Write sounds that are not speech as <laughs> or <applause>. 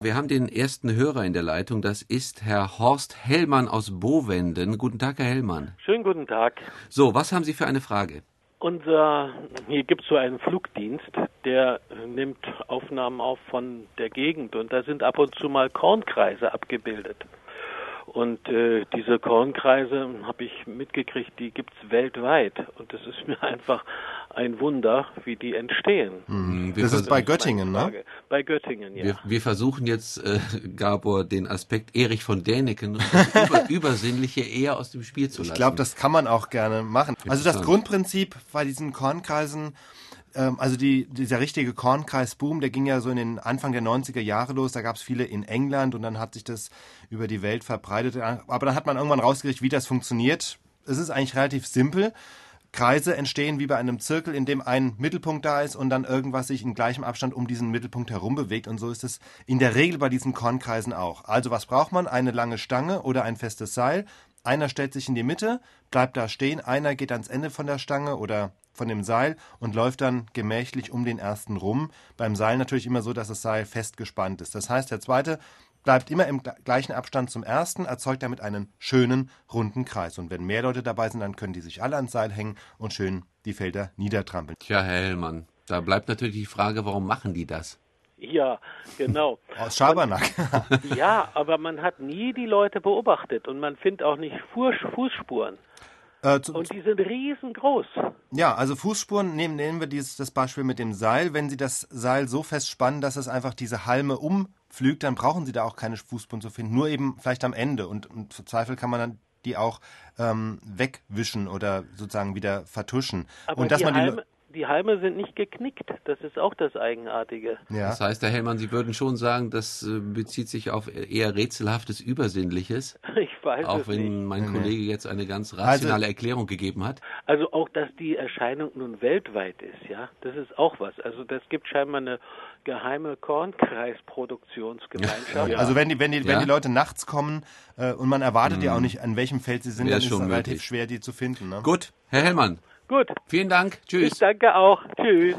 Wir haben den ersten Hörer in der Leitung. Das ist Herr Horst Hellmann aus Bovenden. Guten Tag, Herr Hellmann. Schönen guten Tag. So, was haben Sie für eine Frage? Unser, hier gibt es so einen Flugdienst, der nimmt Aufnahmen auf von der Gegend und da sind ab und zu mal Kornkreise abgebildet. Und äh, diese Kornkreise, habe ich mitgekriegt, die gibt es weltweit. Und es ist mir <laughs> einfach ein Wunder, wie die entstehen. Mhm. Das ist bei Göttingen, ne? Bei Göttingen, ja. Wir, wir versuchen jetzt, äh, Gabor, den Aspekt Erich von Däniken und das Über <laughs> Übersinnliche eher aus dem Spiel zu lassen. Ich glaube, das kann man auch gerne machen. Also das Grundprinzip bei diesen Kornkreisen ähm, also die, dieser richtige Kornkreisboom, der ging ja so in den Anfang der 90er Jahre los. Da gab es viele in England und dann hat sich das über die Welt verbreitet. Aber dann hat man irgendwann rausgekriegt, wie das funktioniert. Es ist eigentlich relativ simpel. Kreise entstehen wie bei einem Zirkel, in dem ein Mittelpunkt da ist und dann irgendwas sich in gleichem Abstand um diesen Mittelpunkt herum bewegt. Und so ist es in der Regel bei diesen Kornkreisen auch. Also was braucht man? Eine lange Stange oder ein festes Seil. Einer stellt sich in die Mitte, bleibt da stehen, einer geht ans Ende von der Stange oder von dem Seil und läuft dann gemächlich um den ersten rum. Beim Seil natürlich immer so, dass das Seil festgespannt ist. Das heißt, der zweite bleibt immer im gleichen Abstand zum ersten, erzeugt damit einen schönen runden Kreis. Und wenn mehr Leute dabei sind, dann können die sich alle ans Seil hängen und schön die Felder niedertrampeln. Tja, Herr Hellmann, da bleibt natürlich die Frage, warum machen die das? Ja, genau. <laughs> Aus Schabernack. ja, aber man hat nie die Leute beobachtet und man findet auch nicht Fußspuren. Äh, zu, und die sind riesengroß. Ja, also Fußspuren, nehmen, nehmen wir dieses, das Beispiel mit dem Seil. Wenn Sie das Seil so fest spannen, dass es einfach diese Halme umflügt, dann brauchen Sie da auch keine Fußspuren zu finden. Nur eben vielleicht am Ende. Und im Zweifel kann man dann die auch ähm, wegwischen oder sozusagen wieder vertuschen. Aber und dass man die die Halme sind nicht geknickt. Das ist auch das Eigenartige. Ja. Das heißt, Herr Hellmann, Sie würden schon sagen, das äh, bezieht sich auf eher rätselhaftes Übersinnliches. Ich weiß auch es wenn nicht. mein Kollege jetzt eine ganz rationale also, Erklärung gegeben hat. Also auch, dass die Erscheinung nun weltweit ist, ja, das ist auch was. Also das gibt scheinbar eine geheime Kornkreisproduktionsgemeinschaft. <laughs> Ja. Also wenn die, wenn die, ja. wenn die Leute nachts kommen äh, und man erwartet hm. ja auch nicht, an welchem Feld sie sind, Wäre dann ist es relativ schwer, die zu finden. Ne? Gut, Herr Hellmann. Gut. Vielen Dank. Tschüss. Ich danke auch. Tschüss.